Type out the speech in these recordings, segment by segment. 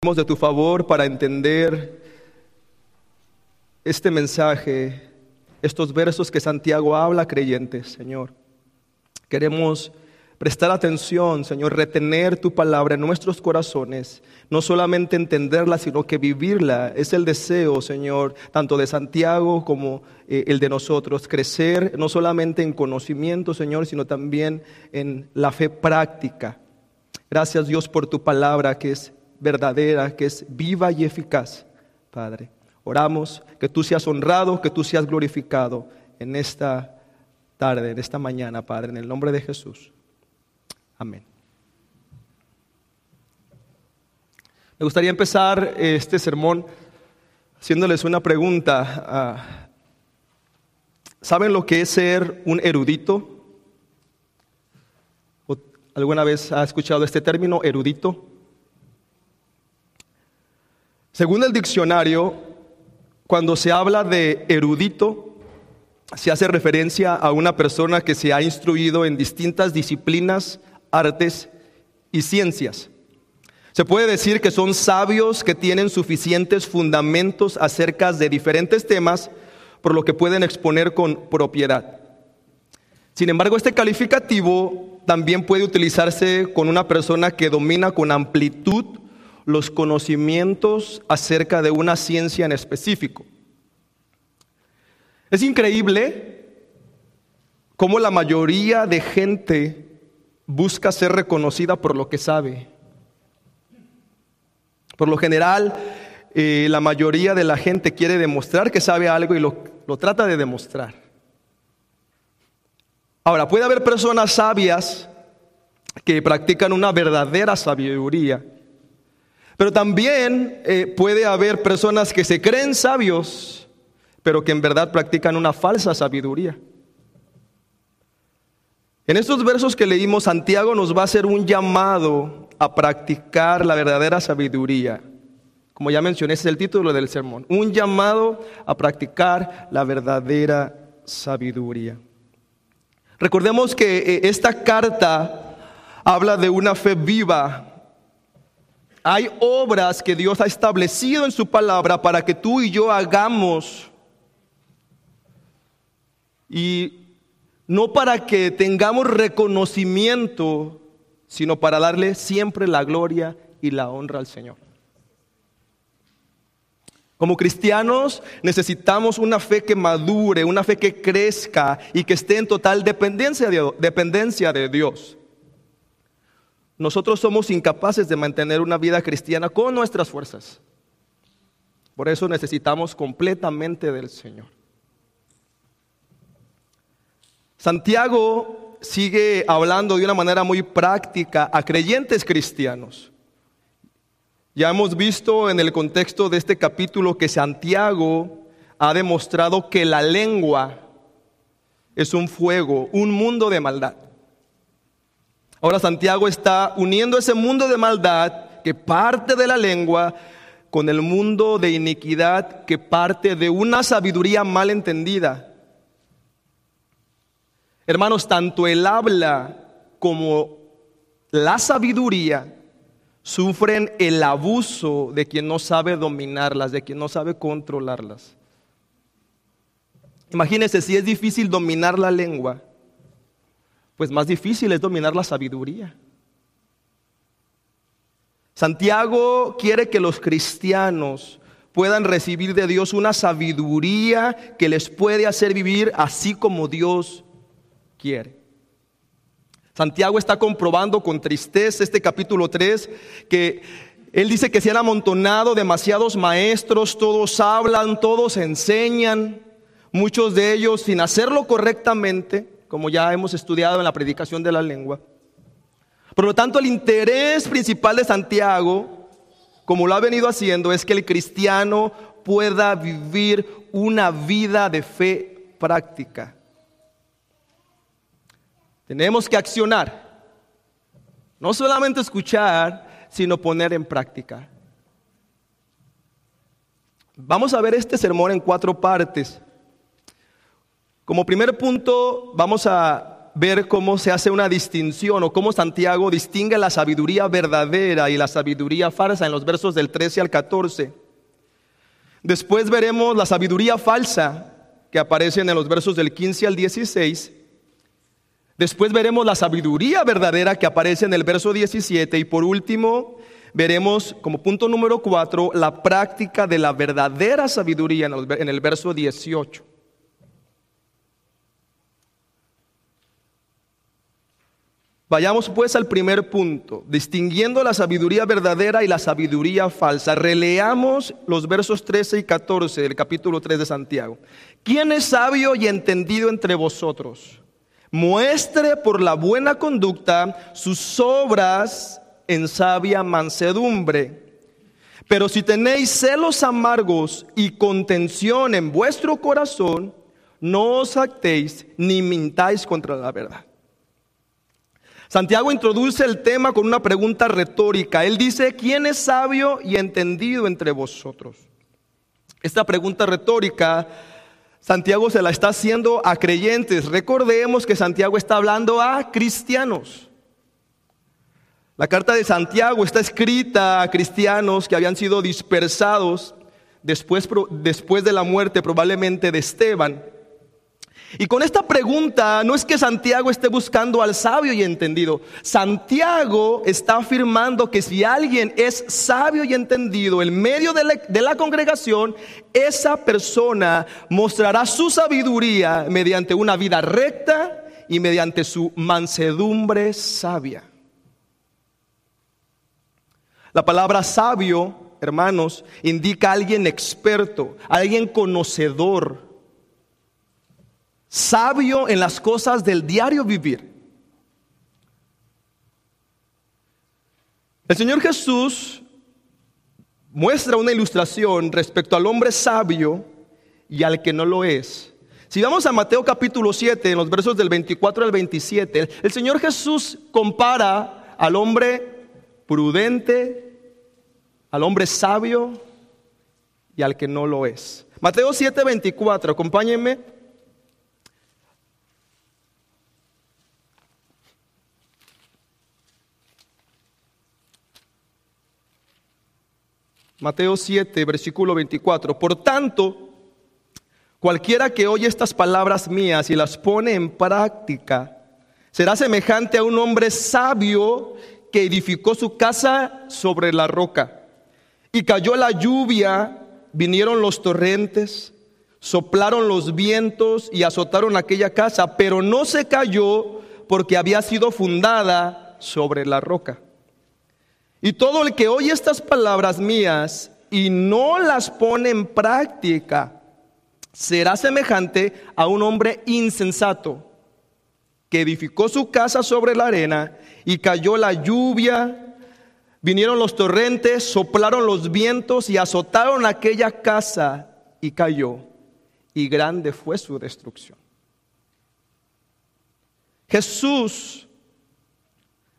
de tu favor para entender este mensaje, estos versos que Santiago habla, creyentes, Señor. Queremos prestar atención, Señor, retener tu palabra en nuestros corazones, no solamente entenderla, sino que vivirla. Es el deseo, Señor, tanto de Santiago como eh, el de nosotros, crecer no solamente en conocimiento, Señor, sino también en la fe práctica. Gracias, Dios, por tu palabra que es verdadera, que es viva y eficaz, Padre. Oramos que tú seas honrado, que tú seas glorificado en esta tarde, en esta mañana, Padre, en el nombre de Jesús. Amén. Me gustaría empezar este sermón haciéndoles una pregunta. Ah, ¿Saben lo que es ser un erudito? ¿Alguna vez ha escuchado este término, erudito? Según el diccionario, cuando se habla de erudito, se hace referencia a una persona que se ha instruido en distintas disciplinas, artes y ciencias. Se puede decir que son sabios que tienen suficientes fundamentos acerca de diferentes temas, por lo que pueden exponer con propiedad. Sin embargo, este calificativo también puede utilizarse con una persona que domina con amplitud los conocimientos acerca de una ciencia en específico. Es increíble cómo la mayoría de gente busca ser reconocida por lo que sabe. Por lo general, eh, la mayoría de la gente quiere demostrar que sabe algo y lo, lo trata de demostrar. Ahora, puede haber personas sabias que practican una verdadera sabiduría pero también eh, puede haber personas que se creen sabios, pero que en verdad practican una falsa sabiduría. En estos versos que leímos, Santiago nos va a hacer un llamado a practicar la verdadera sabiduría. Como ya mencioné, ese es el título del sermón. Un llamado a practicar la verdadera sabiduría. Recordemos que eh, esta carta habla de una fe viva hay obras que Dios ha establecido en su palabra para que tú y yo hagamos. Y no para que tengamos reconocimiento, sino para darle siempre la gloria y la honra al Señor. Como cristianos necesitamos una fe que madure, una fe que crezca y que esté en total dependencia de, dependencia de Dios. Nosotros somos incapaces de mantener una vida cristiana con nuestras fuerzas. Por eso necesitamos completamente del Señor. Santiago sigue hablando de una manera muy práctica a creyentes cristianos. Ya hemos visto en el contexto de este capítulo que Santiago ha demostrado que la lengua es un fuego, un mundo de maldad. Ahora Santiago está uniendo ese mundo de maldad que parte de la lengua con el mundo de iniquidad que parte de una sabiduría mal entendida. Hermanos, tanto el habla como la sabiduría sufren el abuso de quien no sabe dominarlas, de quien no sabe controlarlas. Imagínense si es difícil dominar la lengua pues más difícil es dominar la sabiduría. Santiago quiere que los cristianos puedan recibir de Dios una sabiduría que les puede hacer vivir así como Dios quiere. Santiago está comprobando con tristeza este capítulo 3 que él dice que se han amontonado demasiados maestros, todos hablan, todos enseñan, muchos de ellos sin hacerlo correctamente como ya hemos estudiado en la predicación de la lengua. Por lo tanto, el interés principal de Santiago, como lo ha venido haciendo, es que el cristiano pueda vivir una vida de fe práctica. Tenemos que accionar, no solamente escuchar, sino poner en práctica. Vamos a ver este sermón en cuatro partes. Como primer punto, vamos a ver cómo se hace una distinción o cómo Santiago distingue la sabiduría verdadera y la sabiduría falsa en los versos del 13 al 14. Después veremos la sabiduría falsa que aparece en los versos del 15 al 16. Después veremos la sabiduría verdadera que aparece en el verso 17 y por último veremos como punto número 4 la práctica de la verdadera sabiduría en el verso 18. Vayamos pues al primer punto, distinguiendo la sabiduría verdadera y la sabiduría falsa. Releamos los versos 13 y 14 del capítulo 3 de Santiago. ¿Quién es sabio y entendido entre vosotros? Muestre por la buena conducta sus obras en sabia mansedumbre. Pero si tenéis celos amargos y contención en vuestro corazón, no os actéis ni mintáis contra la verdad. Santiago introduce el tema con una pregunta retórica. Él dice, ¿quién es sabio y entendido entre vosotros? Esta pregunta retórica, Santiago se la está haciendo a creyentes. Recordemos que Santiago está hablando a cristianos. La carta de Santiago está escrita a cristianos que habían sido dispersados después, después de la muerte probablemente de Esteban. Y con esta pregunta no es que Santiago esté buscando al sabio y entendido. Santiago está afirmando que si alguien es sabio y entendido en medio de la, de la, congregación, esa persona mostrará su sabiduría mediante una vida recta y mediante su mansedumbre sabia. La palabra sabio, hermanos, indica a alguien experto, a alguien conocedor sabio en las cosas del diario vivir. El Señor Jesús muestra una ilustración respecto al hombre sabio y al que no lo es. Si vamos a Mateo capítulo 7, en los versos del 24 al 27, el Señor Jesús compara al hombre prudente, al hombre sabio y al que no lo es. Mateo 7, 24, acompáñenme. Mateo 7, versículo 24. Por tanto, cualquiera que oye estas palabras mías y las pone en práctica, será semejante a un hombre sabio que edificó su casa sobre la roca. Y cayó la lluvia, vinieron los torrentes, soplaron los vientos y azotaron aquella casa, pero no se cayó porque había sido fundada sobre la roca. Y todo el que oye estas palabras mías y no las pone en práctica, será semejante a un hombre insensato que edificó su casa sobre la arena y cayó la lluvia, vinieron los torrentes, soplaron los vientos y azotaron aquella casa y cayó, y grande fue su destrucción. Jesús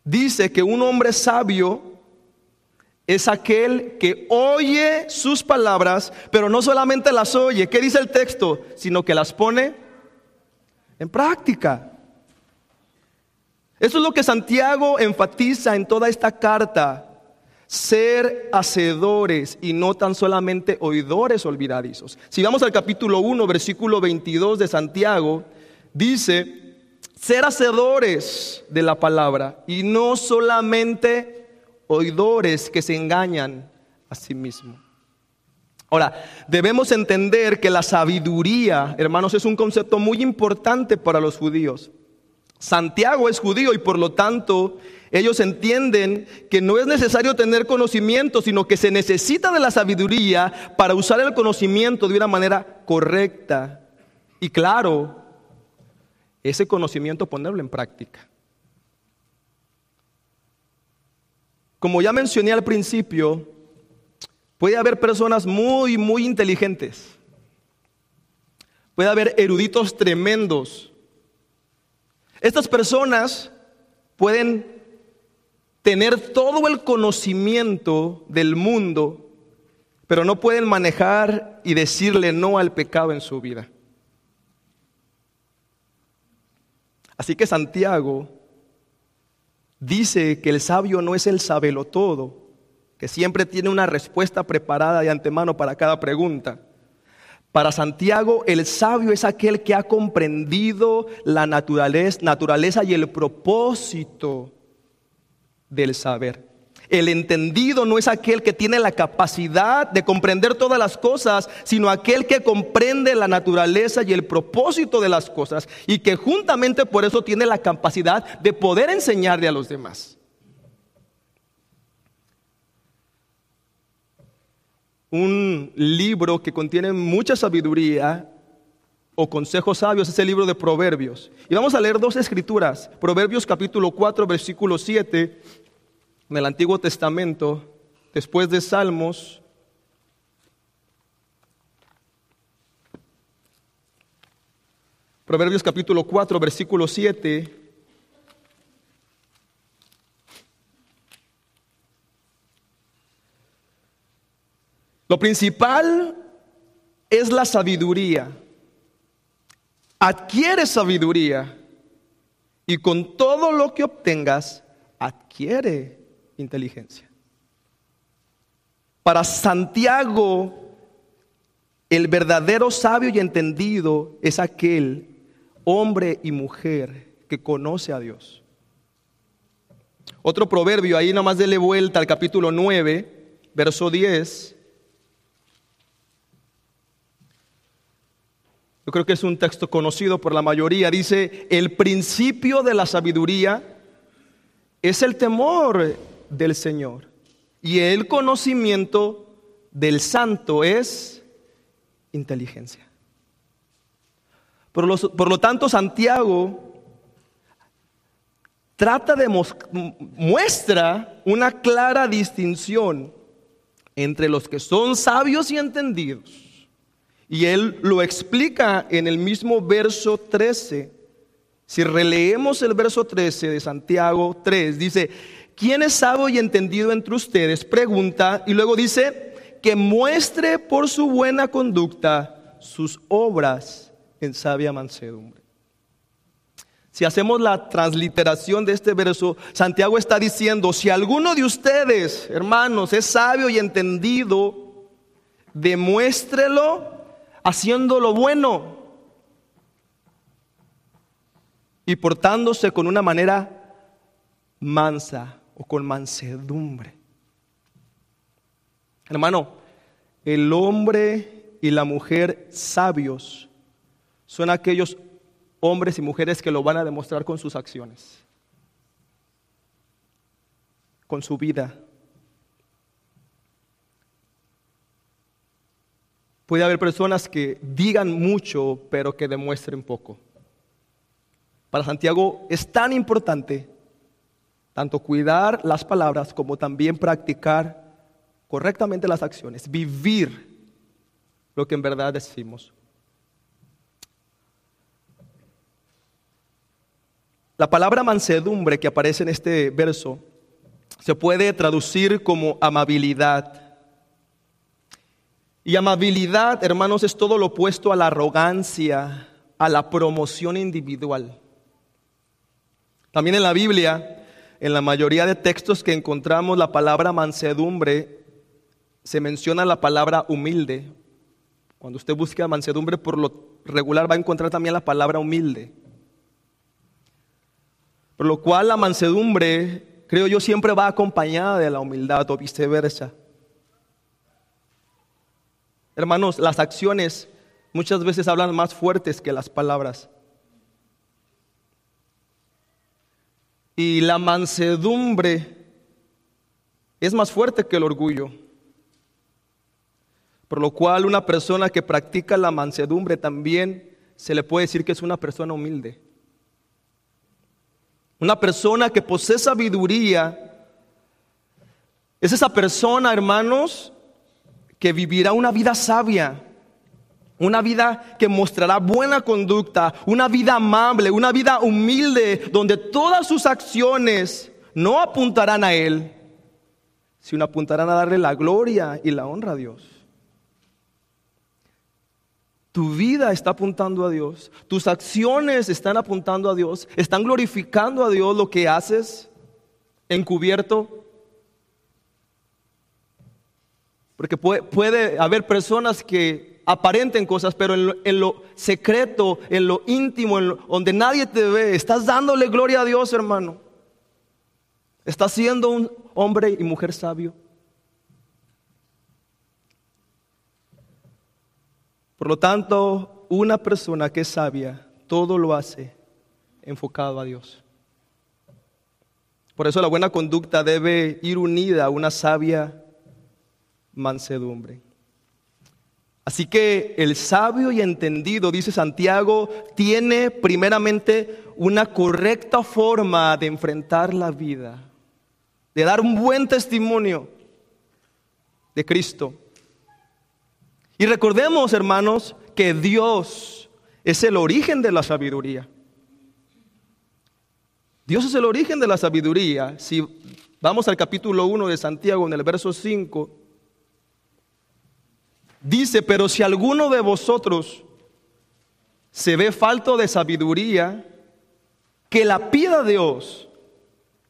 dice que un hombre sabio es aquel que oye sus palabras, pero no solamente las oye, ¿qué dice el texto? Sino que las pone en práctica. Eso es lo que Santiago enfatiza en toda esta carta. Ser hacedores y no tan solamente oidores olvidadizos. Si vamos al capítulo 1, versículo 22 de Santiago, dice, ser hacedores de la palabra y no solamente oidores que se engañan a sí mismos. Ahora, debemos entender que la sabiduría, hermanos, es un concepto muy importante para los judíos. Santiago es judío y por lo tanto ellos entienden que no es necesario tener conocimiento, sino que se necesita de la sabiduría para usar el conocimiento de una manera correcta. Y claro, ese conocimiento ponerlo en práctica. Como ya mencioné al principio, puede haber personas muy, muy inteligentes. Puede haber eruditos tremendos. Estas personas pueden tener todo el conocimiento del mundo, pero no pueden manejar y decirle no al pecado en su vida. Así que Santiago dice que el sabio no es el sabelo todo, que siempre tiene una respuesta preparada de antemano para cada pregunta. Para Santiago, el sabio es aquel que ha comprendido la naturaleza, naturaleza y el propósito del saber. El entendido no es aquel que tiene la capacidad de comprender todas las cosas, sino aquel que comprende la naturaleza y el propósito de las cosas y que juntamente por eso tiene la capacidad de poder enseñarle a los demás. Un libro que contiene mucha sabiduría o consejos sabios es el libro de Proverbios. Y vamos a leer dos escrituras. Proverbios capítulo 4, versículo 7 en el Antiguo Testamento, después de Salmos, Proverbios capítulo 4, versículo 7. Lo principal es la sabiduría. Adquiere sabiduría y con todo lo que obtengas, adquiere inteligencia. Para Santiago, el verdadero sabio y entendido es aquel hombre y mujer que conoce a Dios. Otro proverbio, ahí nomás dele vuelta al capítulo 9, verso 10. Yo creo que es un texto conocido por la mayoría. Dice, el principio de la sabiduría es el temor del Señor. Y el conocimiento del santo es inteligencia. Por lo, por lo tanto, Santiago trata de muestra una clara distinción entre los que son sabios y entendidos. Y él lo explica en el mismo verso 13. Si releemos el verso 13 de Santiago 3, dice, ¿quién es sabio y entendido entre ustedes? Pregunta y luego dice, que muestre por su buena conducta sus obras en sabia mansedumbre. Si hacemos la transliteración de este verso, Santiago está diciendo, si alguno de ustedes, hermanos, es sabio y entendido, demuéstrelo haciendo lo bueno y portándose con una manera mansa o con mansedumbre. Hermano, el hombre y la mujer sabios son aquellos hombres y mujeres que lo van a demostrar con sus acciones, con su vida. Puede haber personas que digan mucho, pero que demuestren poco. Para Santiago es tan importante tanto cuidar las palabras como también practicar correctamente las acciones, vivir lo que en verdad decimos. La palabra mansedumbre que aparece en este verso se puede traducir como amabilidad. Y amabilidad, hermanos, es todo lo opuesto a la arrogancia, a la promoción individual. También en la Biblia en la mayoría de textos que encontramos la palabra mansedumbre, se menciona la palabra humilde. Cuando usted busca mansedumbre, por lo regular va a encontrar también la palabra humilde. Por lo cual la mansedumbre, creo yo, siempre va acompañada de la humildad o viceversa. Hermanos, las acciones muchas veces hablan más fuertes que las palabras. Y la mansedumbre es más fuerte que el orgullo. Por lo cual una persona que practica la mansedumbre también se le puede decir que es una persona humilde. Una persona que posee sabiduría es esa persona, hermanos, que vivirá una vida sabia una vida que mostrará buena conducta, una vida amable, una vida humilde, donde todas sus acciones no apuntarán a Él, sino apuntarán a darle la gloria y la honra a Dios. Tu vida está apuntando a Dios. Tus acciones están apuntando a Dios. Están glorificando a Dios lo que haces encubierto. Porque puede, haber personas que aparenten cosas, pero en lo, secreto, en lo íntimo, en donde nadie te ve, estás dándole gloria a Dios, hermano. Estás siendo un hombre y mujer sabio. Por lo tanto, una persona que es sabia, todo lo hace enfocado a Dios. Por eso la buena conducta debe ir unida a una sabia mansedumbre. Así que el sabio y entendido, dice Santiago, tiene primeramente una correcta forma de enfrentar la vida, de dar un buen testimonio de Cristo. Y recordemos, hermanos, que Dios es el origen de la sabiduría. Dios es el origen de la sabiduría. Si vamos al capítulo 1 de Santiago, en el verso 5, dice, pero si alguno de vosotros se ve falto de sabiduría, que la pida Dios,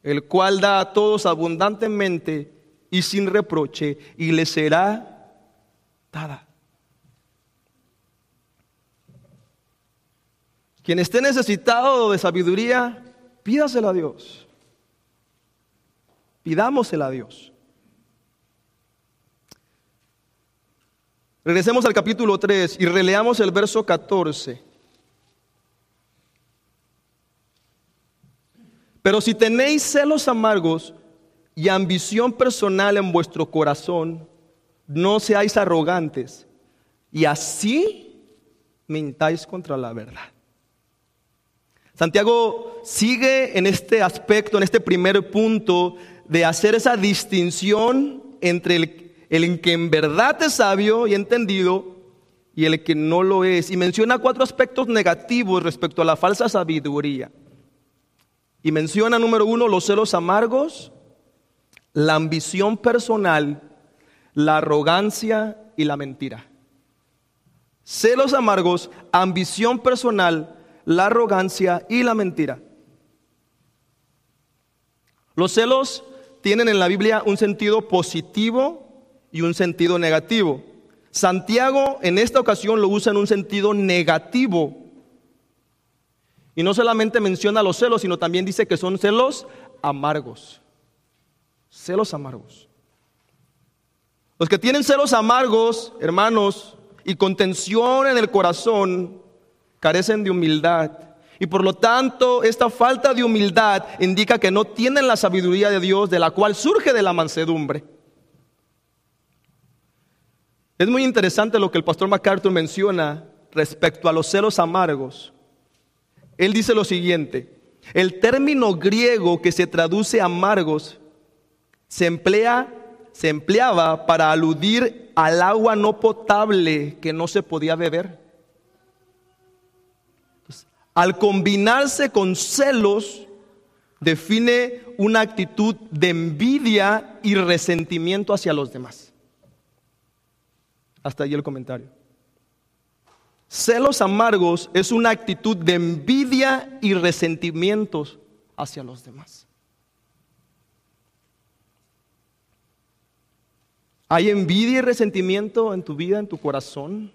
el cual da a todos abundantemente y sin reproche, y le será dada. Quien esté necesitado de sabiduría, pídasela a Dios. Pidámosela a Dios. Regresemos al capítulo 3 y releamos el verso 14. Pero si tenéis celos amargos y ambición personal en vuestro corazón, no seáis arrogantes y así mintáis contra la verdad. Santiago sigue en este aspecto, en este primer punto, de hacer esa distinción entre el, el que en verdad es sabio y entendido y el que no lo es. Y menciona cuatro aspectos negativos respecto a la falsa sabiduría. Y menciona, número uno, los celos amargos, la ambición personal, la arrogancia y la mentira. Celos amargos, ambición personal, la arrogancia y la mentira. Los celos tienen en la Biblia un sentido positivo y un sentido negativo. Santiago en esta ocasión lo usa en un sentido negativo. Y no solamente menciona los celos, sino también dice que son celos amargos. Celos amargos. Los que tienen celos amargos, hermanos, y contención en el corazón, carecen de humildad. Y por lo tanto, esta falta de humildad indica que no tienen la sabiduría de Dios, de la cual surge de la mansedumbre. Es muy interesante lo que el pastor MacArthur menciona respecto a los celos amargos. Él dice lo siguiente, el término griego que se traduce amargos se emplea se empleaba para aludir al agua no potable que no se podía beber al combinarse con celos, define una actitud de envidia y resentimiento hacia los demás. Hasta ahí el comentario. Celos amargos es una actitud de envidia y resentimientos hacia los demás. ¿Hay envidia y resentimiento en tu vida, en tu corazón?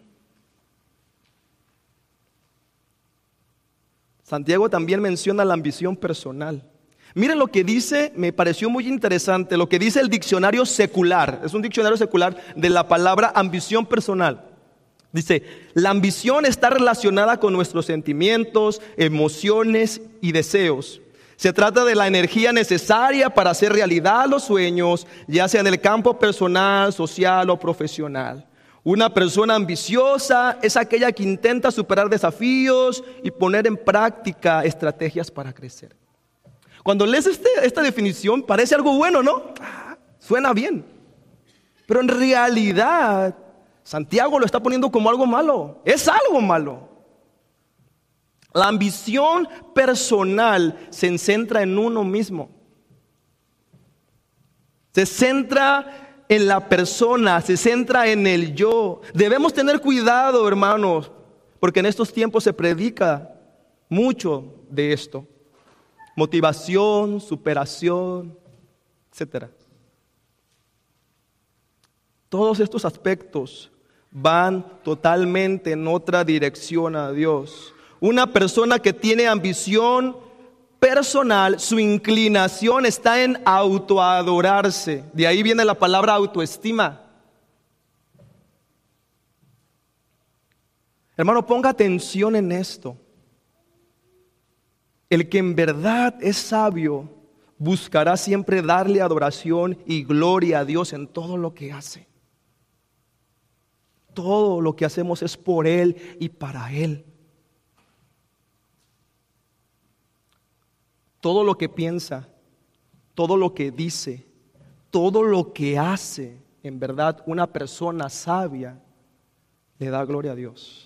Santiago también menciona la ambición personal. Miren lo que dice, me pareció muy interesante, lo que dice el diccionario secular. Es un diccionario secular de la palabra ambición personal. Dice, la ambición está relacionada con nuestros sentimientos, emociones y deseos. Se trata de la energía necesaria para hacer realidad los sueños, ya sea en el campo personal, social o profesional. Una persona ambiciosa es aquella que intenta superar desafíos y poner en práctica estrategias para crecer. Cuando lees este, esta definición parece algo bueno, ¿no? Ah, suena bien. Pero en realidad Santiago lo está poniendo como algo malo. Es algo malo. La ambición personal se centra en uno mismo. Se centra en la persona, se centra en el yo. Debemos tener cuidado, hermanos, porque en estos tiempos se predica mucho de esto. Motivación, superación, etc. Todos estos aspectos van totalmente en otra dirección a Dios. Una persona que tiene ambición personal, su inclinación está en autoadorarse. De ahí viene la palabra autoestima. Hermano, ponga atención en esto. El que en verdad es sabio buscará siempre darle adoración y gloria a Dios en todo lo que hace. Todo lo que hacemos es por Él y para Él. Todo lo que piensa, todo lo que dice, todo lo que hace, en verdad, una persona sabia le da gloria a Dios.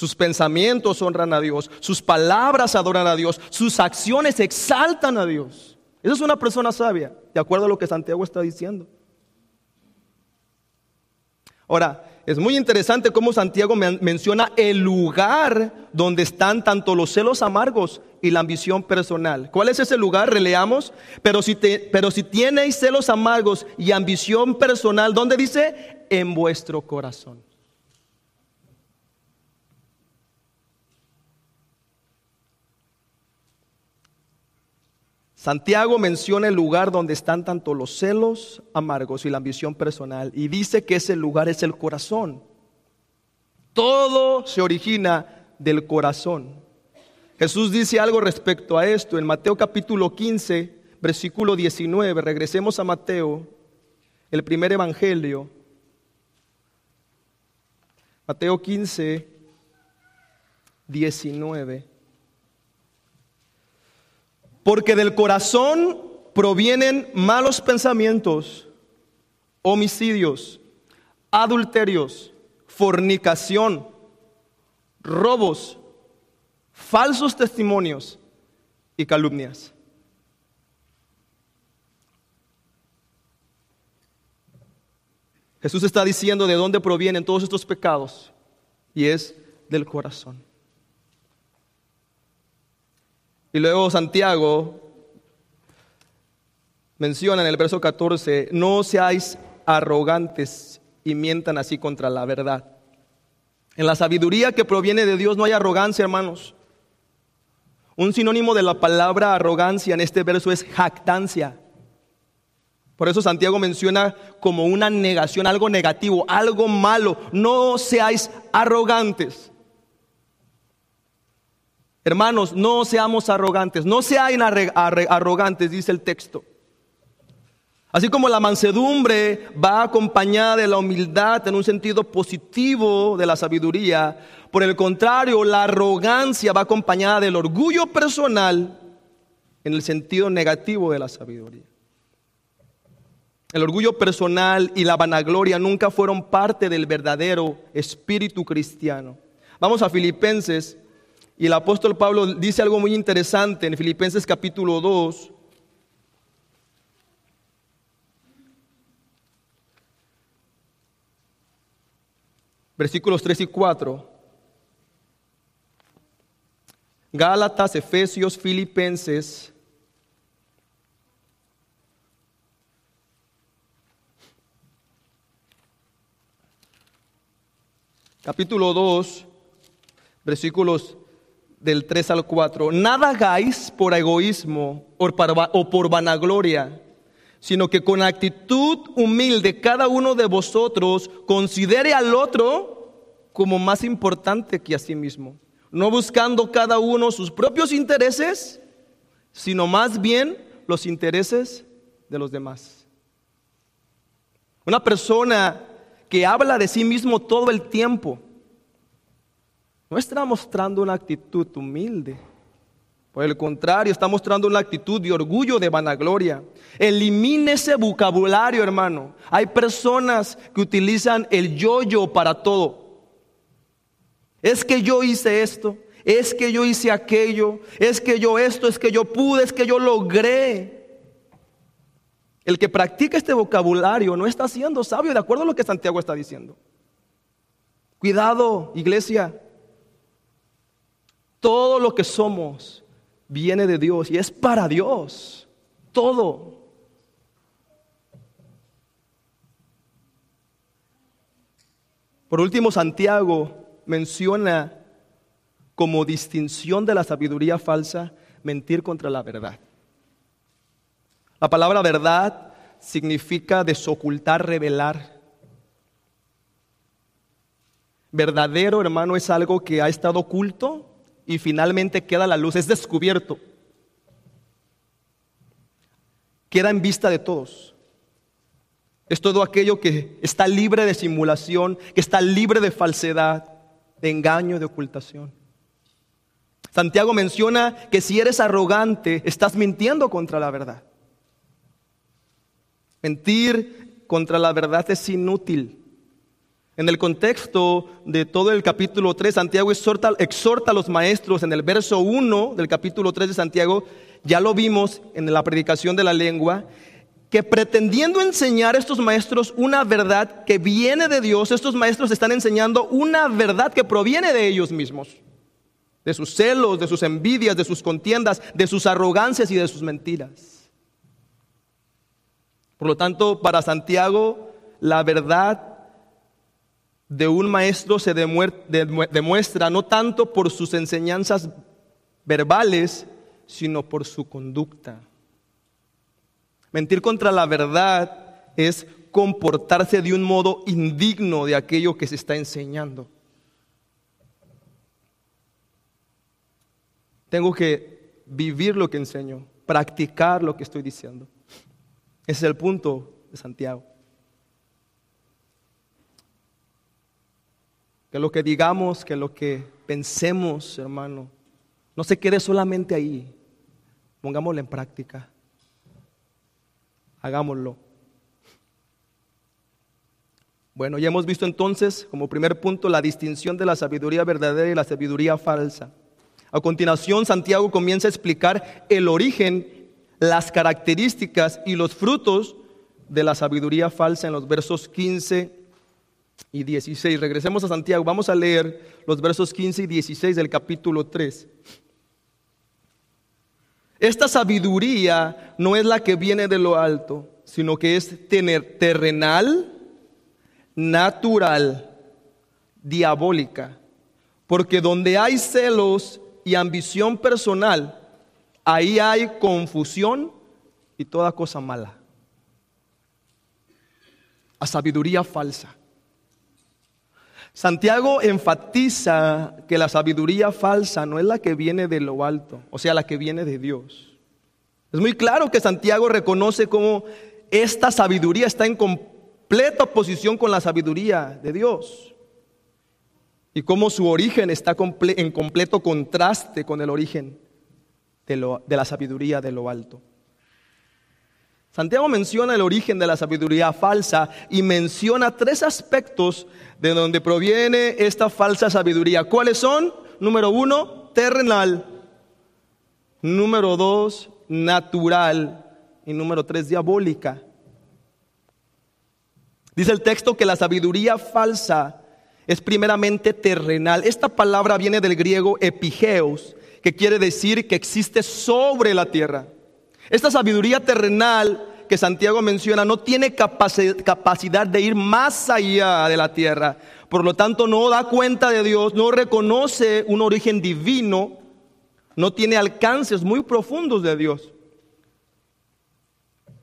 Sus pensamientos honran a Dios, sus palabras adoran a Dios, sus acciones exaltan a Dios. Esa es una persona sabia, de acuerdo a lo que Santiago está diciendo. Ahora, es muy interesante cómo Santiago menciona el lugar donde están tanto los celos amargos y la ambición personal. ¿Cuál es ese lugar? Releamos. Pero si, pero si celos amargos y ambición personal, ¿dónde dice? En vuestro corazón. Santiago menciona el lugar donde están tanto los celos amargos y la ambición personal y dice que ese lugar es el corazón. Todo se origina del corazón. Jesús dice algo respecto a esto en Mateo capítulo 15, versículo 19. Regresemos a Mateo, el primer evangelio. Mateo 15, 19. Porque del corazón provienen malos pensamientos, homicidios, adulterios, fornicación, robos, falsos testimonios y calumnias. Jesús está diciendo de dónde provienen todos estos pecados y es del corazón. Y luego Santiago menciona en el verso 14, no seáis arrogantes y mientan así contra la verdad. En la sabiduría que proviene de Dios no hay arrogancia, hermanos. Un sinónimo de la palabra arrogancia en este verso es jactancia. Por eso Santiago menciona como una negación, algo negativo, algo malo. No seáis arrogantes. Hermanos, no seamos arrogantes, no sean arrogantes, dice el texto. Así como la mansedumbre va acompañada de la humildad en un sentido positivo de la sabiduría, por el contrario, la arrogancia va acompañada del orgullo personal en el sentido negativo de la sabiduría. El orgullo personal y la vanagloria nunca fueron parte del verdadero espíritu cristiano. Vamos a Filipenses y el apóstol Pablo dice algo muy interesante en Filipenses capítulo 2. Versículos 3 y 4. Gálatas, Efesios, Filipenses. Capítulo 2, versículos del 3 al 4, nada hagáis por egoísmo o por vanagloria, sino que con actitud humilde cada uno de vosotros considere al otro como más importante que a sí mismo, no buscando cada uno sus propios intereses, sino más bien los intereses de los demás. Una persona que habla de sí mismo todo el tiempo, no está mostrando una actitud humilde. Por el contrario, está mostrando una actitud de orgullo, de vanagloria. Elimine ese vocabulario, hermano. Hay personas que utilizan el yo-yo para todo. Es que yo hice esto, es que yo hice aquello, es que yo esto, es que yo pude, es que yo logré. El que practica este vocabulario no está siendo sabio de acuerdo a lo que Santiago está diciendo. Cuidado, iglesia. Todo lo que somos viene de Dios y es para Dios. Todo. Por último, Santiago menciona como distinción de la sabiduría falsa mentir contra la verdad. La palabra verdad significa desocultar, revelar. Verdadero, hermano, es algo que ha estado oculto y finalmente queda la luz, es descubierto. Queda en vista de todos. Es todo aquello que está libre de simulación, que está libre de falsedad, de engaño, de ocultación. Santiago menciona que si eres arrogante, estás mintiendo contra la verdad. Mentir contra la verdad es inútil. En el contexto de todo el capítulo 3, Santiago exhorta, a los maestros en el verso 1 del capítulo 3 de Santiago, ya lo vimos en la predicación de la lengua, que pretendiendo enseñar estos maestros una verdad que viene de Dios, estos maestros están enseñando una verdad que proviene de ellos mismos, de sus celos, de sus envidias, de sus contiendas, de sus arrogancias y de sus mentiras. Por lo tanto, para Santiago, la verdad de un maestro se demuestra no tanto por sus enseñanzas verbales, sino por su conducta. Mentir contra la verdad es comportarse de un modo indigno de aquello que se está enseñando. Tengo que vivir lo que enseño, practicar lo que estoy diciendo. Ese es el punto de Santiago. Que lo que digamos, que lo que pensemos, hermano, no se quede solamente ahí. Pongámoslo en práctica hagámoslo. Bueno, ya hemos visto entonces como primer punto la distinción de la sabiduría verdadera y la sabiduría falsa. A continuación, Santiago comienza a explicar el origen, las características y los frutos de la sabiduría falsa en los versos 15 y 16. Regresemos a Santiago, vamos a leer los versos 15 y 16 del capítulo 3. Esta sabiduría no es la que viene de lo alto, sino que es tener terrenal, natural, diabólica. Porque donde hay celos y ambición personal, ahí hay confusión y toda cosa mala. A sabiduría falsa. Santiago enfatiza que la sabiduría falsa no es la que viene de lo alto, o sea, la que viene de Dios. Es muy claro que Santiago reconoce cómo esta sabiduría está en completa oposición con la sabiduría de Dios y cómo su origen está en completo contraste con el origen de, de la sabiduría de lo alto. Santiago menciona el origen de la sabiduría falsa y menciona tres aspectos de donde proviene esta falsa sabiduría. ¿Cuáles son? Número uno, terrenal. Número dos, natural. Y número tres, diabólica. Dice el texto que la sabiduría falsa es primeramente terrenal. Esta palabra viene del griego epigeos, que quiere decir que existe sobre la tierra. Esta sabiduría terrenal que Santiago menciona no tiene capacidad de ir más allá de la tierra. Por lo tanto, no da cuenta de Dios, no reconoce un origen divino, no tiene alcances muy profundos de Dios.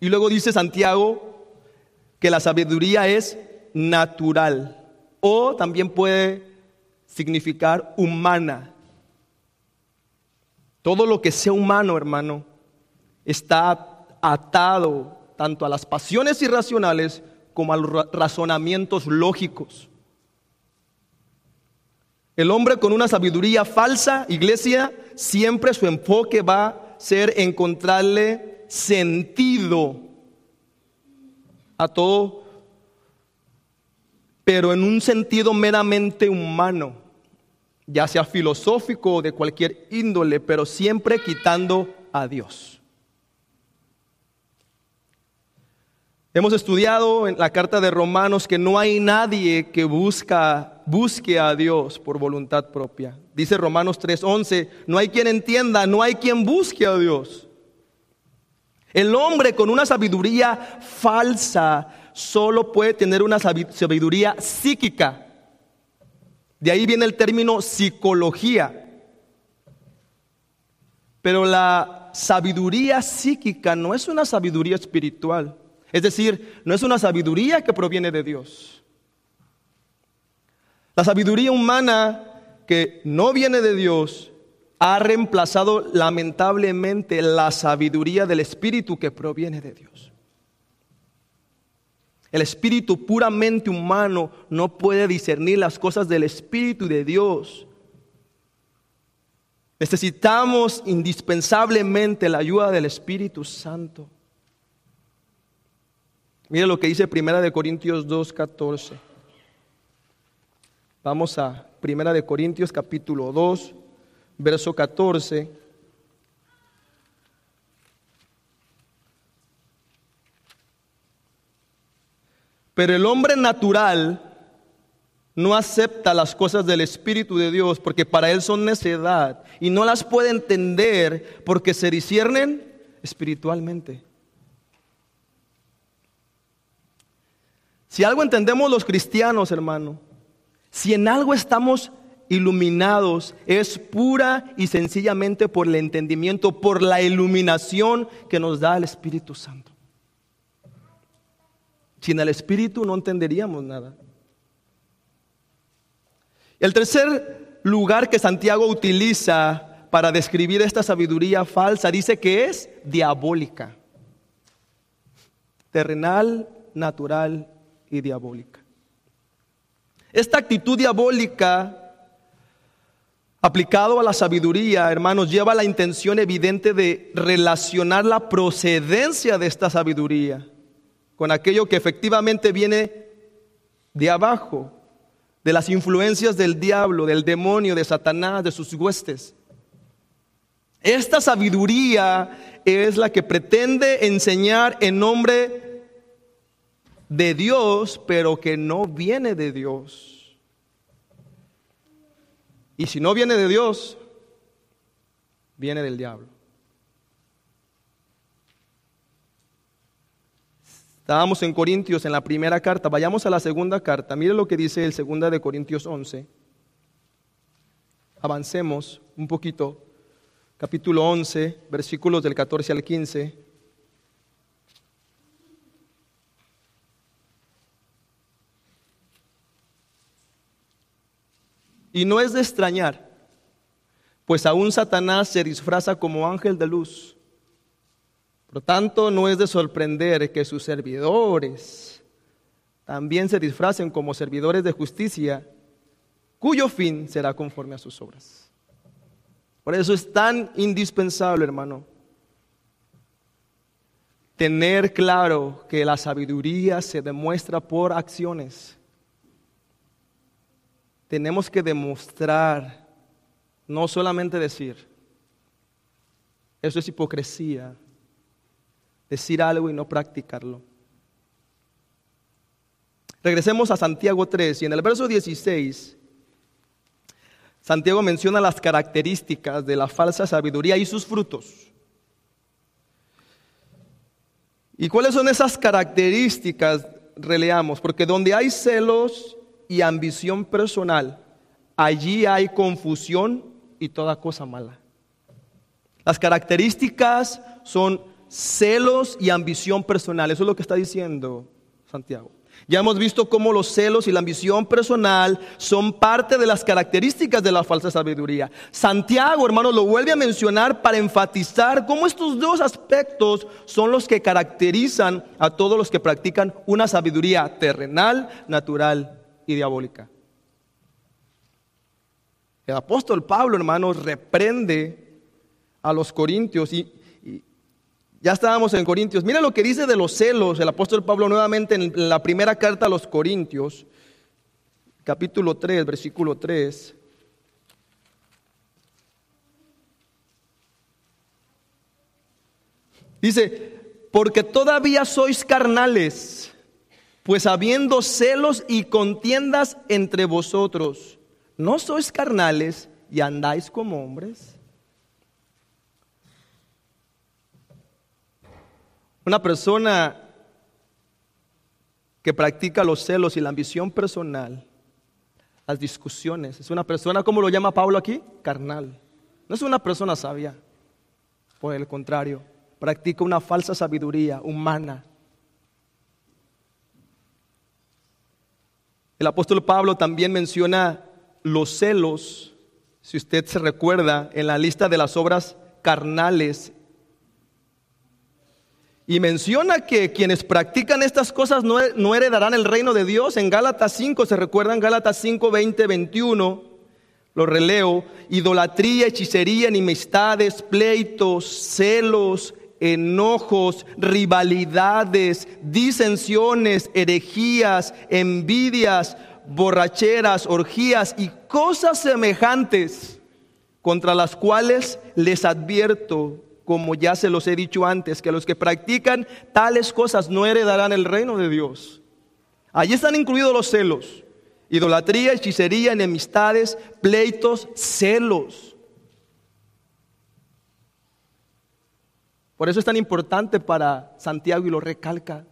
Y luego dice Santiago que la sabiduría es natural o también puede significar humana. Todo lo que sea humano, hermano, está atado tanto a las pasiones irracionales como a los razonamientos lógicos. El hombre con una sabiduría falsa, iglesia, siempre su enfoque va a ser encontrarle sentido a todo, pero en un sentido meramente humano, ya sea filosófico o de cualquier índole, pero siempre quitando a Dios. Hemos estudiado en la carta de Romanos que no hay nadie que busca, busque a Dios por voluntad propia. Dice Romanos 3:11, no hay quien entienda, no hay quien busque a Dios. El hombre con una sabiduría falsa solo puede tener una sabiduría psíquica. De ahí viene el término psicología. Pero la sabiduría psíquica no es una sabiduría espiritual. Es decir, no es una sabiduría que proviene de Dios. La sabiduría humana que no viene de Dios ha reemplazado lamentablemente la sabiduría del Espíritu que proviene de Dios. El espíritu puramente humano no puede discernir las cosas del Espíritu de Dios. Necesitamos indispensablemente la ayuda del Espíritu Santo. Mire lo que dice Primera de Corintios 2:14. Vamos a Primera de Corintios capítulo 2, verso 14. Pero el hombre natural no acepta las cosas del Espíritu de Dios porque para él son necedad y no las puede entender porque se disciernen espiritualmente. Si algo entendemos los cristianos, hermano, si en algo estamos iluminados, es pura y sencillamente por el entendimiento, por la iluminación que nos da el Espíritu Santo. Sin el Espíritu no entenderíamos nada. El tercer lugar que Santiago utiliza para describir esta sabiduría falsa dice que es diabólica, terrenal, natural y diabólica. Esta actitud diabólica aplicado a la sabiduría, hermanos, lleva la intención evidente de relacionar la procedencia de esta sabiduría con aquello que efectivamente viene de abajo, de las influencias del diablo, del demonio, de Satanás, de sus huestes. Esta sabiduría es la que pretende enseñar en nombre de Dios, pero que no viene de Dios. Y si no viene de Dios, viene del diablo. Estábamos en Corintios en la primera carta, vayamos a la segunda carta. Mire lo que dice el segunda de Corintios 11. Avancemos un poquito. Capítulo 11, versículos del 14 al 15. Y no es de extrañar, pues aún Satanás se disfraza como ángel de luz. Por tanto, no es de sorprender que sus servidores también se disfracen como servidores de justicia, cuyo fin será conforme a sus obras. Por eso es tan indispensable, hermano, tener claro que la sabiduría se demuestra por acciones tenemos que demostrar, no solamente decir, eso es hipocresía, decir algo y no practicarlo. Regresemos a Santiago 3 y en el verso 16, Santiago menciona las características de la falsa sabiduría y sus frutos. ¿Y cuáles son esas características? Releamos, porque donde hay celos y ambición personal, allí hay confusión y toda cosa mala. Las características son celos y ambición personal. Eso es lo que está diciendo Santiago. Ya hemos visto cómo los celos y la ambición personal son parte de las características de la falsa sabiduría. Santiago, hermano, lo vuelve a mencionar para enfatizar cómo estos dos aspectos son los que caracterizan a todos los que practican una sabiduría terrenal, natural y diabólica. El apóstol Pablo, hermanos, reprende a los corintios y, ya estábamos en Corintios. Mira lo que dice de los celos el apóstol Pablo nuevamente en la primera carta a los Corintios, capítulo 3, versículo 3. Dice, porque todavía sois carnales, pues habiendo celos y contiendas entre vosotros, ¿no sois carnales y andáis como hombres? Una persona que practica los celos y la ambición personal, las discusiones, es una persona, ¿cómo lo llama Pablo aquí? Carnal. No es una persona sabia. Por el contrario, practica una falsa sabiduría humana. El apóstol Pablo también menciona los celos, si usted se recuerda, en la lista de las obras carnales. Y menciona que quienes practican estas cosas no, heredarán el reino de Dios. En Gálatas 5, se recuerdan Gálatas 5, 20, 21, lo releo, idolatría, hechicería, enemistades, pleitos, celos, enojos, rivalidades, disensiones, herejías, envidias, borracheras, orgías y cosas semejantes contra las cuales les advierto como ya se los he dicho antes, que los que practican tales cosas no heredarán el reino de Dios. Allí están incluidos los celos, idolatría, hechicería, enemistades, pleitos, celos. Por eso es tan importante para Santiago y lo recalca.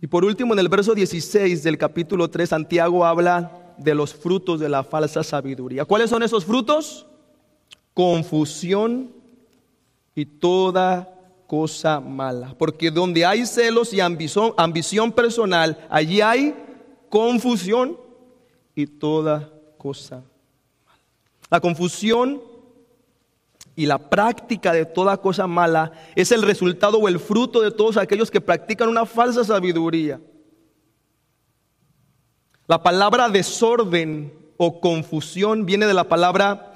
Y por último, en el verso 16 del capítulo 3, Santiago habla de los frutos de la falsa sabiduría. ¿Cuáles son esos frutos? Confusión y toda cosa mala. Porque donde hay celos y ambición, personal, allí hay confusión y toda cosa mala. La confusión y la práctica de toda cosa mala es el resultado o el fruto de todos aquellos que practican una falsa sabiduría. La palabra desorden o confusión viene de la palabra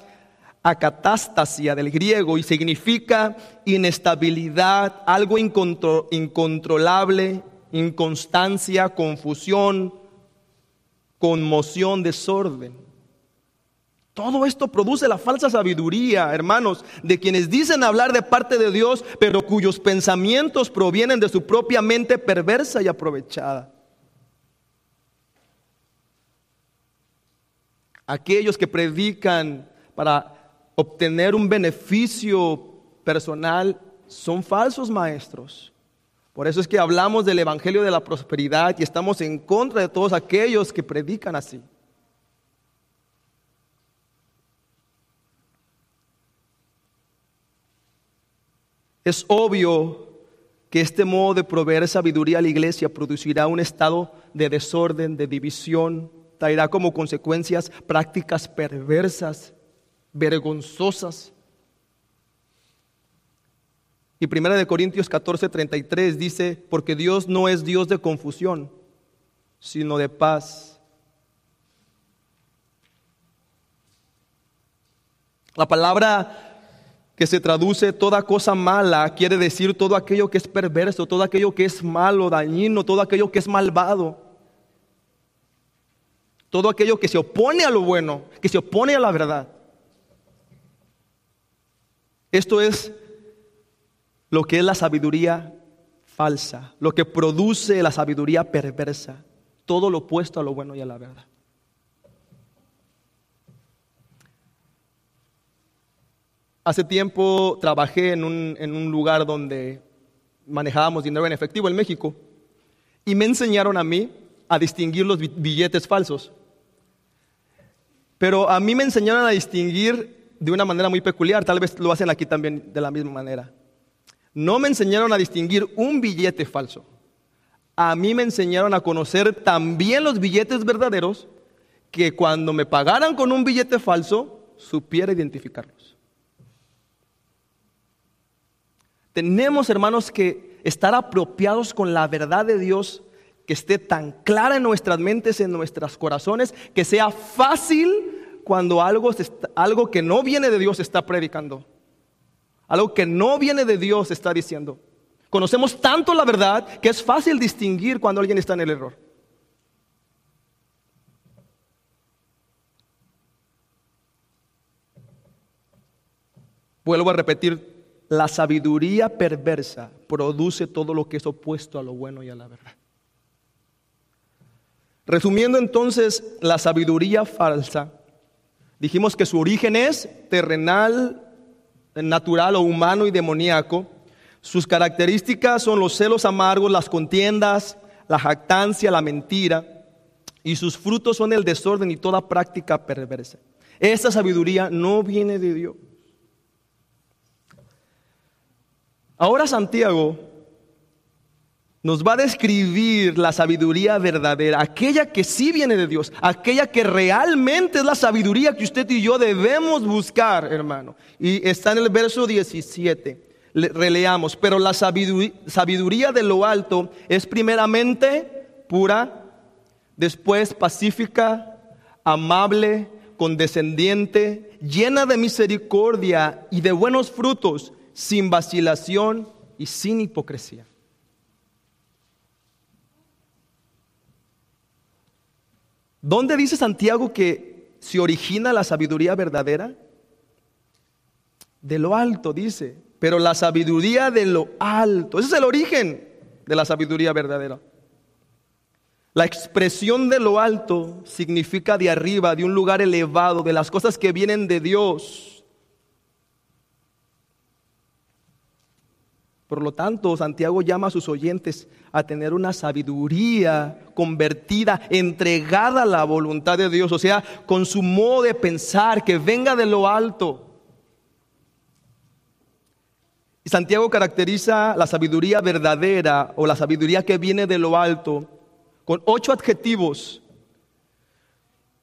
acatástasia del griego y significa inestabilidad, algo incontrolable, inconstancia, confusión, conmoción, desorden. Todo esto produce la falsa sabiduría, hermanos, de quienes dicen hablar de parte de Dios, pero cuyos pensamientos provienen de su propia mente perversa y aprovechada. aquellos que predican para obtener un beneficio personal son falsos maestros. Por eso es que hablamos del Evangelio de la Prosperidad y estamos en contra de todos aquellos que predican así. Es obvio que este modo de proveer sabiduría a la iglesia producirá un estado de desorden, de división, traerá como consecuencias prácticas perversas, vergonzosas. Y primera de Corintios 14, 33 dice, porque Dios no es Dios de confusión, sino de paz. La palabra que se traduce toda cosa mala quiere decir todo aquello que es perverso, todo aquello que es malo, dañino, todo aquello que es malvado todo aquello que se opone a lo bueno, que se opone a la verdad. Esto es lo que es la sabiduría falsa, lo que produce la sabiduría perversa, todo lo opuesto a lo bueno y a la verdad. Hace tiempo trabajé en un, lugar donde manejábamos dinero en efectivo en México y me enseñaron a mí a distinguir los billetes falsos. Pero a mí me enseñaron a distinguir de una manera muy peculiar, tal vez lo hacen aquí también de la misma manera. No me enseñaron a distinguir un billete falso. A mí me enseñaron a conocer también los billetes verdaderos, que cuando me pagaran con un billete falso, supiera identificarlos. Tenemos, hermanos, que estar apropiados con la verdad de Dios que esté tan clara en nuestras mentes, en nuestros corazones, que sea fácil cuando algo, algo que no viene de Dios está predicando. Algo que no viene de Dios está diciendo. Conocemos tanto la verdad que es fácil distinguir cuando alguien está en el error. Vuelvo a repetir, la sabiduría perversa produce todo lo que es opuesto a lo bueno y a la verdad. Resumiendo entonces, la sabiduría falsa, dijimos que su origen es terrenal, natural o humano y demoníaco. Sus características son los celos amargos, las contiendas, la jactancia, la mentira, y sus frutos son el desorden y toda práctica perversa. Esta sabiduría no viene de Dios. Ahora Santiago nos va a describir la sabiduría verdadera, aquella que sí viene de Dios, aquella que realmente es la sabiduría que usted y yo debemos buscar, hermano. Y está en el verso 17. releamos, pero la sabiduría, sabiduría de lo alto es primeramente pura, después pacífica, amable, condescendiente, llena de misericordia y de buenos frutos, sin vacilación y sin hipocresía. ¿Dónde dice Santiago que se origina la sabiduría verdadera? De lo alto, dice. Pero la sabiduría de lo alto, ese es el origen de la sabiduría verdadera. La expresión de lo alto significa de arriba, de un lugar elevado, de las cosas que vienen de Dios. Por lo tanto, Santiago llama a sus oyentes a tener una sabiduría convertida, entregada a la voluntad de Dios, o sea, con su modo de pensar que venga de lo alto. Santiago caracteriza la sabiduría verdadera o la sabiduría que viene de lo alto con ocho adjetivos.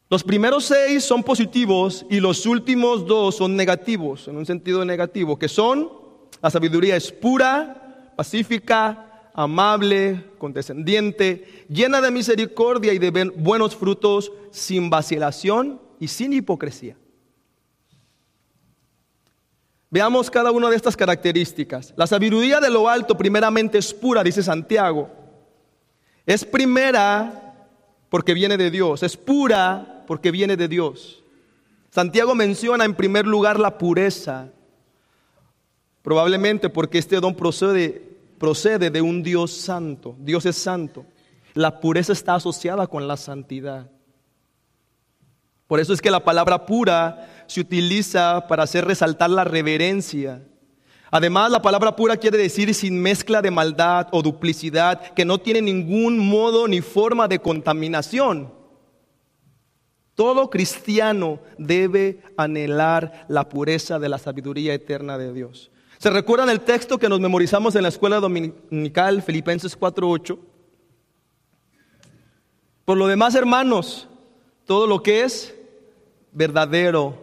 Los primeros seis son positivos y los últimos dos son negativos, en un sentido negativo, que son la sabiduría es pura, pacífica, amable, condescendiente, llena de misericordia y de buenos frutos, sin vacilación y sin hipocresía. Veamos cada una de estas características. La sabiduría de lo alto primeramente es pura, dice Santiago. Es primera porque viene de Dios, es pura porque viene de Dios. Santiago menciona en primer lugar la pureza. Probablemente porque este don procede, procede de un Dios santo. Dios es santo. La pureza está asociada con la santidad. Por eso es que la palabra pura se utiliza para hacer resaltar la reverencia. Además, la palabra pura quiere decir sin mezcla de maldad o duplicidad, que no tiene ningún modo ni forma de contaminación. Todo cristiano debe anhelar la pureza de la sabiduría eterna de Dios. ¿Se recuerdan el texto que nos memorizamos en la escuela dominical, Filipenses 4.8? Por lo demás, hermanos, todo lo que es verdadero,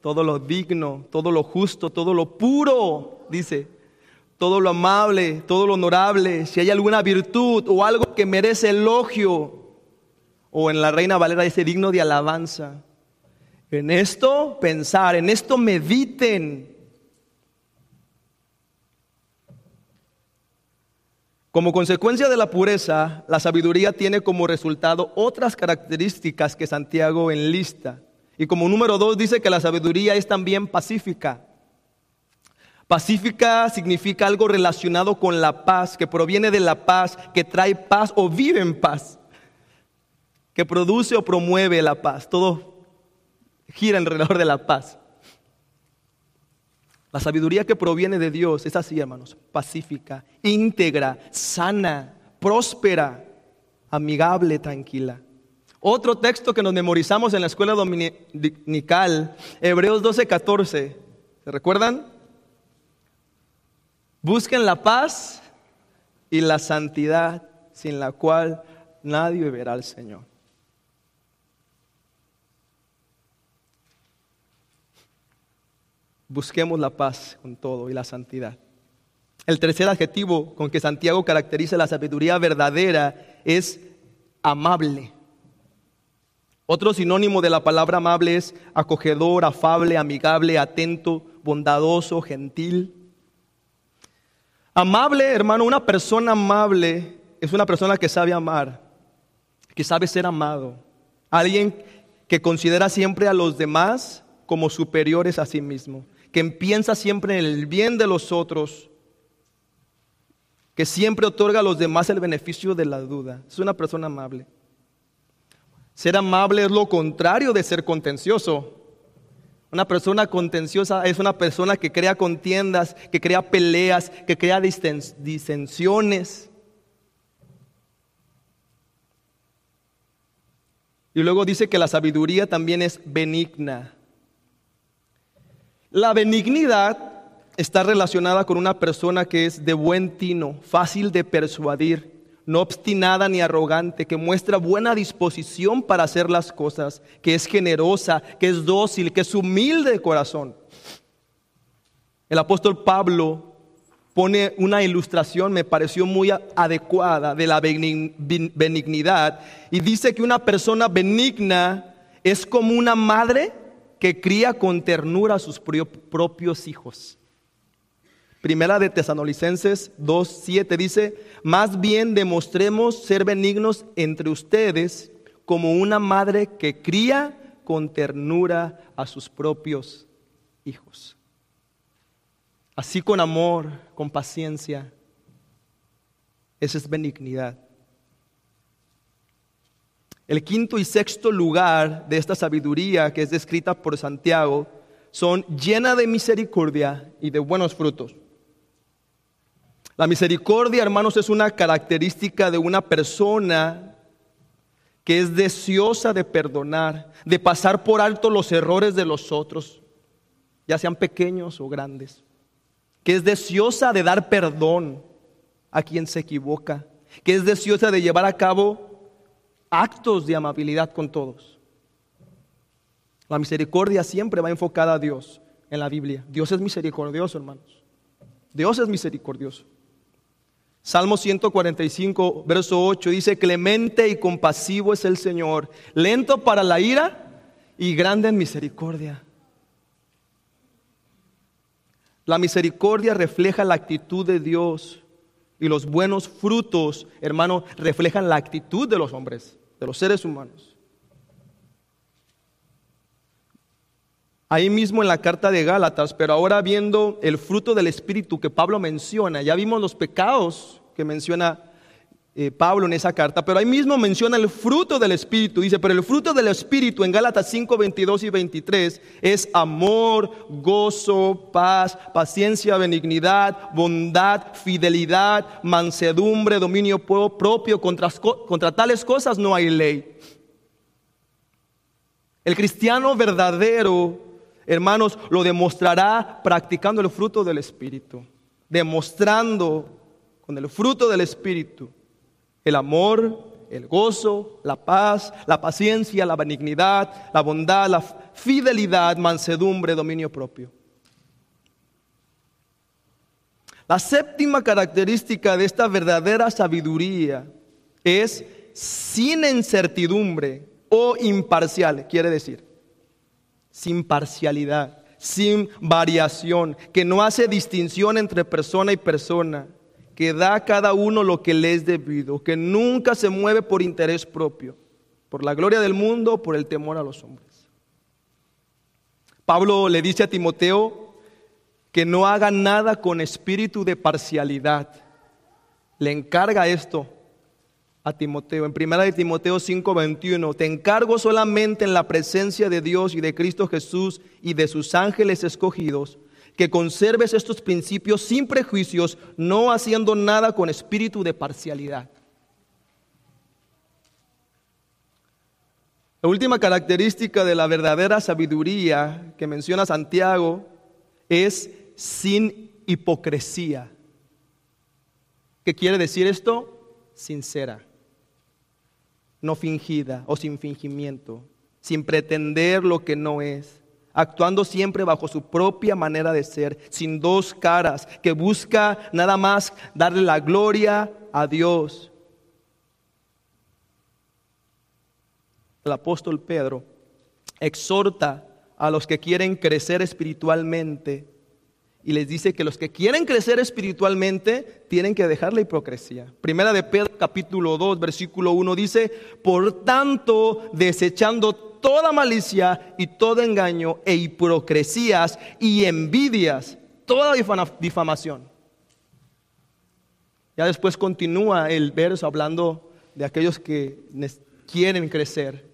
todo lo digno, todo lo justo, todo lo puro, dice, todo lo amable, todo lo honorable, si hay alguna virtud o algo que merece elogio, o en la Reina Valera dice digno de alabanza. En esto pensar, en esto mediten. Como consecuencia de la pureza, la sabiduría tiene como resultado otras características que Santiago enlista. Y como número dos dice que la sabiduría es también pacífica. Pacífica significa algo relacionado con la paz, que proviene de la paz, que trae paz o vive en paz, que produce o promueve la paz. Todo gira alrededor de la paz. La sabiduría que proviene de Dios es así, hermanos, pacífica, íntegra, sana, próspera, amigable, tranquila. Otro texto que nos memorizamos en la escuela dominical, Hebreos 12, 14. ¿Se recuerdan? Busquen la paz y la santidad, sin la cual nadie verá al Señor. Busquemos la paz con todo y la santidad. El tercer adjetivo con que Santiago caracteriza la sabiduría verdadera es amable. Otro sinónimo de la palabra amable es acogedor, afable, amigable, atento, bondadoso, gentil. Amable, hermano, una persona amable es una persona que sabe amar, que sabe ser amado. Alguien que considera siempre a los demás como superiores a sí mismo que piensa siempre en el bien de los otros, que siempre otorga a los demás el beneficio de la duda. Es una persona amable. Ser amable es lo contrario de ser contencioso. Una persona contenciosa es una persona que crea contiendas, que crea peleas, que crea disensiones. Y luego dice que la sabiduría también es benigna. La benignidad está relacionada con una persona que es de buen tino, fácil de persuadir, no obstinada ni arrogante, que muestra buena disposición para hacer las cosas, que es generosa, que es dócil, que es humilde de corazón. El apóstol Pablo pone una ilustración, me pareció muy adecuada, de la benignidad, y dice que una persona benigna es como una madre que cría con ternura a sus propios hijos. Primera de Tesanolicenses 2.7 dice, más bien demostremos ser benignos entre ustedes como una madre que cría con ternura a sus propios hijos. Así con amor, con paciencia. Esa es benignidad. El quinto y sexto lugar de esta sabiduría que es descrita por Santiago son llena de misericordia y de buenos frutos. La misericordia, hermanos, es una característica de una persona que es deseosa de perdonar, de pasar por alto los errores de los otros, ya sean pequeños o grandes, que es deseosa de dar perdón a quien se equivoca, que es deseosa de llevar a cabo actos de amabilidad con todos. La misericordia siempre va enfocada a Dios en la Biblia. Dios es misericordioso, hermanos. Dios es misericordioso. Salmo 145, verso 8 dice, clemente y compasivo es el Señor, lento para la ira y grande en misericordia. La misericordia refleja la actitud de Dios y los buenos frutos, hermano, reflejan la actitud de los hombres, de los seres humanos. ahí mismo en la carta de Gálatas, pero ahora viendo el fruto del Espíritu que Pablo menciona, ya vimos los pecados que menciona eh, Pablo en esa carta, pero ahí mismo menciona el fruto del Espíritu. Dice, pero el fruto del Espíritu en Gálatas 5, 22 y 23 es amor, gozo, paz, paciencia, benignidad, bondad, fidelidad, mansedumbre, dominio propio. Contra, contra tales cosas no hay ley. El cristiano verdadero hermanos, lo demostrará practicando el fruto del Espíritu, demostrando con el fruto del Espíritu el amor, el gozo, la paz, la paciencia, la benignidad, la bondad, la fidelidad, mansedumbre, dominio propio. La séptima característica de esta verdadera sabiduría es sin incertidumbre o imparcial, quiere decir sin parcialidad, sin variación, que no hace distinción entre persona y persona, que da a cada uno lo que le es debido, que nunca se mueve por interés propio, por la gloria del mundo, por el temor a los hombres. Pablo le dice a Timoteo que no haga nada con espíritu de parcialidad. Le encarga esto a Timoteo. En primera de Timoteo 5:21, te encargo solamente en la presencia de Dios y de Cristo Jesús y de sus ángeles escogidos, que conserves estos principios sin prejuicios, no haciendo nada con espíritu de parcialidad. La última característica de la verdadera sabiduría que menciona Santiago es sin hipocresía. ¿Qué quiere decir esto? Sincera no fingida o sin fingimiento, sin pretender lo que no es, actuando siempre bajo su propia manera de ser, sin dos caras, que busca nada más darle la gloria a Dios. El apóstol Pedro exhorta a los que quieren crecer espiritualmente y les dice que los que quieren crecer espiritualmente tienen que dejar la hipocresía. Primera de Pedro capítulo 2 versículo 1 dice, por tanto, desechando toda malicia y todo engaño e hipocresías y envidias, toda difamación. Ya después continúa el verso hablando de aquellos que quieren crecer,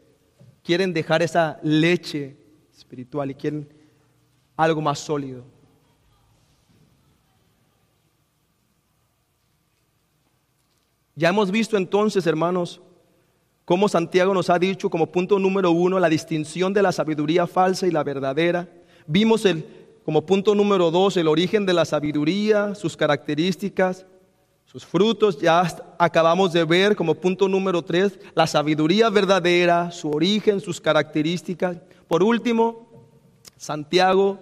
quieren dejar esa leche espiritual y quieren algo más sólido. Ya hemos visto entonces, hermanos, cómo Santiago nos ha dicho como punto número uno la distinción de la sabiduría falsa y la verdadera. Vimos el, como punto número dos el origen de la sabiduría, sus características, sus frutos. Ya acabamos de ver como punto número tres la sabiduría verdadera, su origen, sus características. Por último, Santiago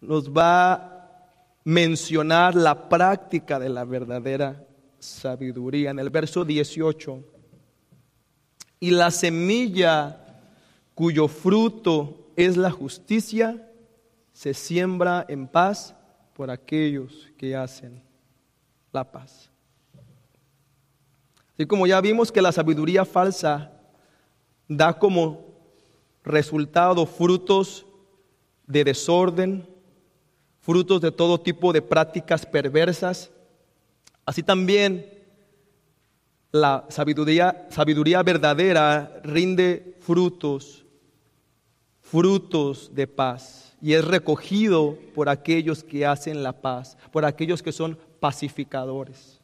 nos va a mencionar la práctica de la verdadera sabiduría. En el verso 18, y la semilla cuyo fruto es la justicia, se siembra en paz por aquellos que hacen la paz. Así como ya vimos que la sabiduría falsa da como resultado frutos de desorden, frutos de todo tipo de prácticas perversas, Así también la sabiduría, sabiduría verdadera rinde frutos, frutos de paz, y es recogido por aquellos que hacen la paz, por aquellos que son pacificadores.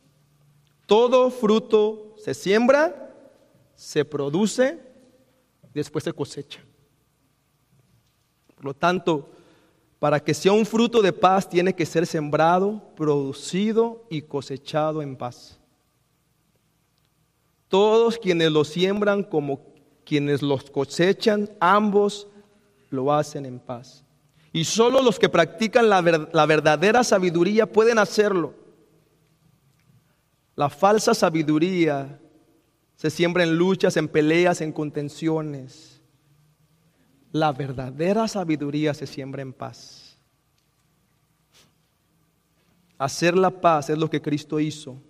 Todo fruto se siembra, se produce, después se cosecha. Por lo tanto, para que sea un fruto de paz tiene que ser sembrado, producido y cosechado en paz. Todos quienes lo siembran como quienes los cosechan, ambos lo hacen en paz. Y solo los que practican la, la verdadera sabiduría pueden hacerlo. La falsa sabiduría se siembra en luchas, en peleas, en contenciones la verdadera sabiduría se siembra en paz. Hacer la paz es lo que Cristo hizo,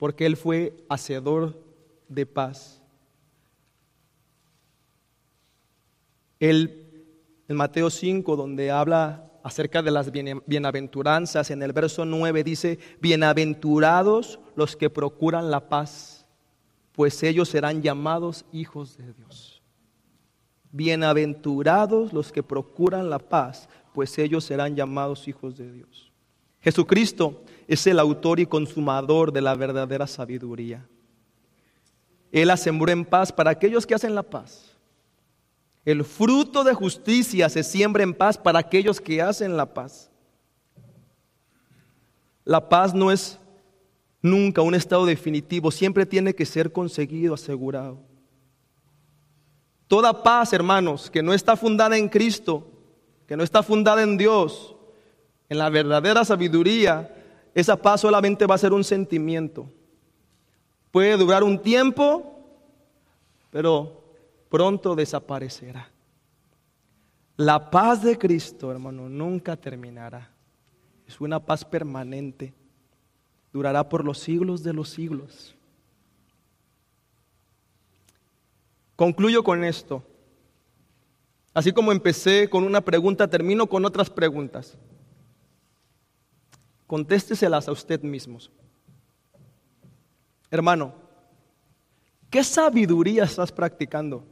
porque Él fue hacedor de paz. Él, en Mateo 5, donde habla acerca de las bienaventuranzas, en el verso 9 dice, bienaventurados los que procuran la paz, pues ellos serán llamados hijos de Dios. Bienaventurados los que procuran la paz, pues ellos serán llamados hijos de Dios. Jesucristo es el autor y consumador de la verdadera sabiduría. Él sembró en paz para aquellos que hacen la paz. El fruto de justicia se siembra en paz para aquellos que hacen la paz. La paz no es nunca un estado definitivo, siempre tiene que ser conseguido, asegurado. Toda paz, hermanos, que no está fundada en Cristo, que no está fundada en Dios, en la verdadera sabiduría, esa paz solamente va a ser un sentimiento. Puede durar un tiempo, pero pronto desaparecerá. La paz de Cristo, hermano, nunca terminará. Es una paz permanente. Durará por los siglos de los siglos. Concluyo con esto. Así como empecé con una pregunta, termino con otras preguntas. Contésteselas a usted mismos. Hermano, ¿qué sabiduría estás practicando?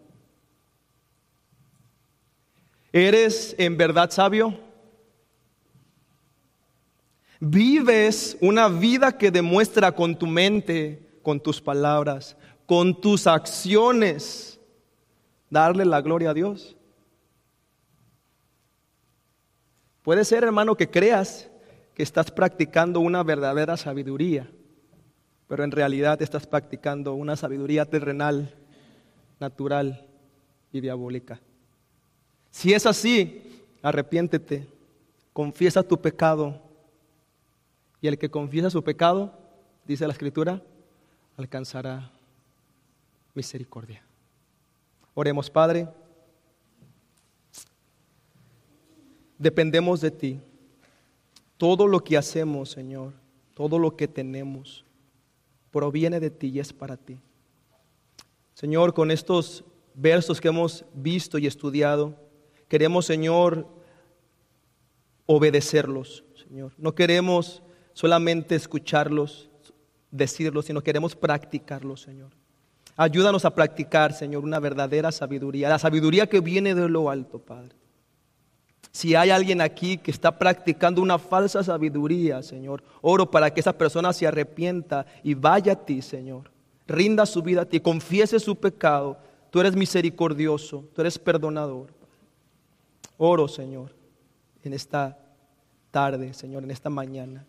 ¿Eres en verdad sabio? ¿Vives una vida que demuestra con tu mente, con tus palabras, con tus acciones darle la gloria a Dios. Puede ser, hermano, que creas que estás practicando una verdadera sabiduría, pero en realidad estás practicando una sabiduría terrenal, natural y diabólica. Si es así, arrepiéntete, confiesa tu pecado, y el que confiesa su pecado, dice la Escritura, alcanzará misericordia. Oremos, Padre. Dependemos de ti. Todo lo que hacemos, Señor, todo lo que tenemos, proviene de ti y es para ti. Señor, con estos versos que hemos visto y estudiado, queremos, Señor, obedecerlos, Señor. No queremos solamente escucharlos, decirlos, sino queremos practicarlos, Señor. Ayúdanos a practicar, Señor, una verdadera sabiduría, la sabiduría que viene de lo alto, Padre. Si hay alguien aquí que está practicando una falsa sabiduría, Señor, oro para que esa persona se arrepienta y vaya a ti, Señor. Rinda su vida a ti, confiese su pecado. Tú eres misericordioso, tú eres perdonador. Oro, Señor, en esta tarde, Señor, en esta mañana.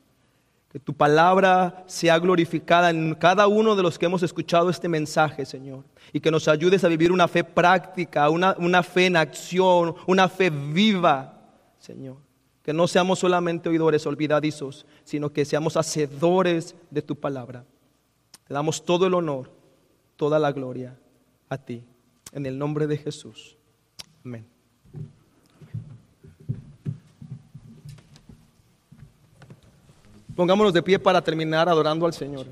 Que tu palabra sea glorificada en cada uno de los que hemos escuchado este mensaje, Señor. Y que nos ayudes a vivir una fe práctica, una, una fe en acción, una fe viva, Señor. Que no seamos solamente oidores olvidadizos, sino que seamos hacedores de tu palabra. Te damos todo el honor, toda la gloria a ti. En el nombre de Jesús. Amén. Pongámonos de pie para terminar adorando al Señor.